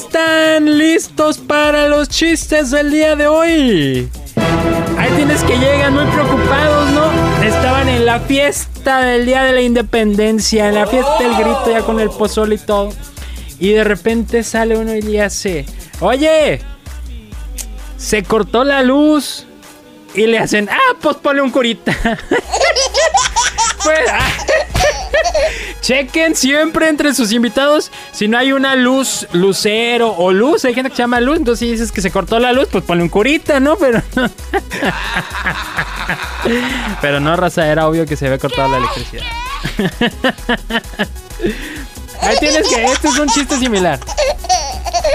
están listos para los chistes del día de hoy. Ahí tienes que llegan muy preocupados, ¿no? Estaban en la fiesta del Día de la Independencia, en la fiesta del grito ya con el pozole y todo. Y de repente sale uno y le hace, oye, se cortó la luz. Y le hacen, ah, pues ponle un curita. pues. Chequen siempre entre sus invitados si no hay una luz, lucero o luz. Hay gente que se llama luz, entonces si dices que se cortó la luz, pues ponle un curita, ¿no? Pero Pero no, raza, era obvio que se había cortado la electricidad. Ahí tienes que, este es un chiste similar.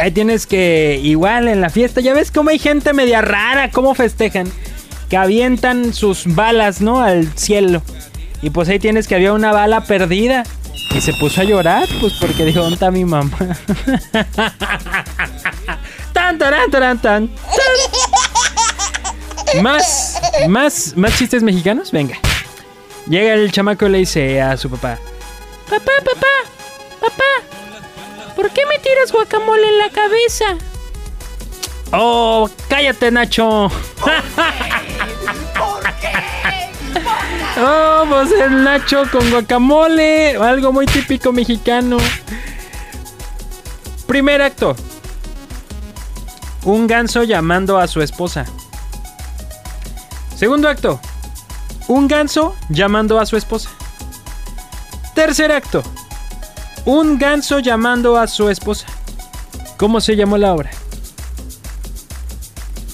Ahí tienes que, igual en la fiesta, ya ves cómo hay gente media rara, cómo festejan, que avientan sus balas, ¿no? Al cielo. Y pues ahí tienes que había una bala perdida. Y se puso a llorar, pues porque dijo, ¿dónde está mi mamá? tan, tan, tan, tan. Más, más, más chistes mexicanos, venga. Llega el chamaco y le dice a su papá, papá, papá, papá, ¿por qué me tiras guacamole en la cabeza? Oh, cállate, Nacho. Vamos, el Nacho con guacamole. Algo muy típico mexicano. Primer acto. Un ganso llamando a su esposa. Segundo acto. Un ganso llamando a su esposa. Tercer acto. Un ganso llamando a su esposa. ¿Cómo se llamó la obra?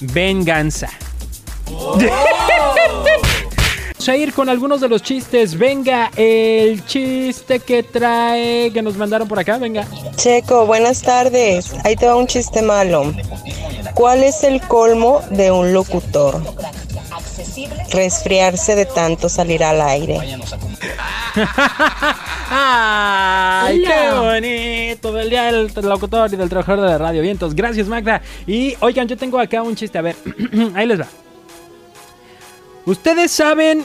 Venganza. Vamos a ir con algunos de los chistes. Venga, el chiste que trae, que nos mandaron por acá, venga. Checo, buenas tardes. Ahí te va un chiste malo. ¿Cuál es el colmo de un locutor? Resfriarse de tanto salir al aire. ¡Ay, qué bonito! Del día del locutor y del trabajador de la radio. Vientos, gracias Magda. Y oigan, yo tengo acá un chiste. A ver, ahí les va. Ustedes saben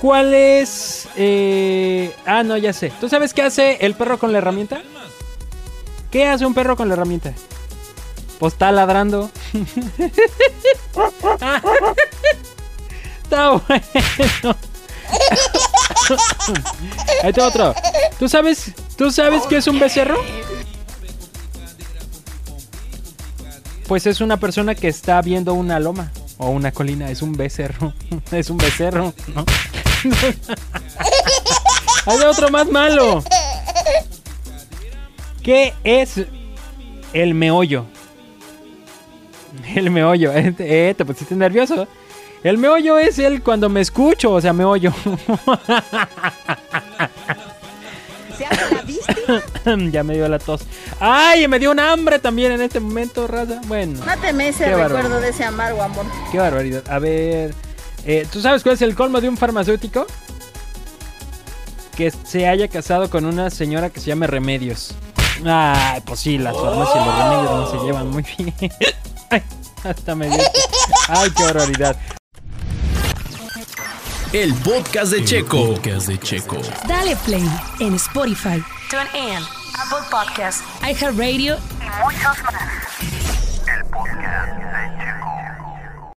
cuál es... eh, Ah, no, ya sé. ¿Tú sabes qué hace el perro con la herramienta? ¿Qué hace un perro con la herramienta? Pues está ladrando. está bueno. Ahí está otro. ¿Tú sabes, ¿Tú sabes qué es un becerro? Pues es una persona que está viendo una loma o una colina. Es un becerro. Es un becerro, ¿no? Hay otro más malo. ¿Qué es el meollo? El meollo. Eh, eh, te pusiste nervioso. El meollo es el cuando me escucho, o sea, meollo. ¿Se hace la ya me dio la tos. ¡Ay! Me dio un hambre también en este momento, raza. Bueno. Máteme ese recuerdo bárbaro. de ese amargo amor. Qué barbaridad. A ver. Eh, ¿Tú sabes cuál es el colmo de un farmacéutico? Que se haya casado con una señora que se llame Remedios. Ay, pues sí, las farmacias y los remedios no se llevan muy bien. Ay, hasta me dio. Ay, qué barbaridad. El podcast de Checo. podcast de Checo. Dale play en Spotify, TuneIn, Apple Podcasts iHeartRadio y muchos más.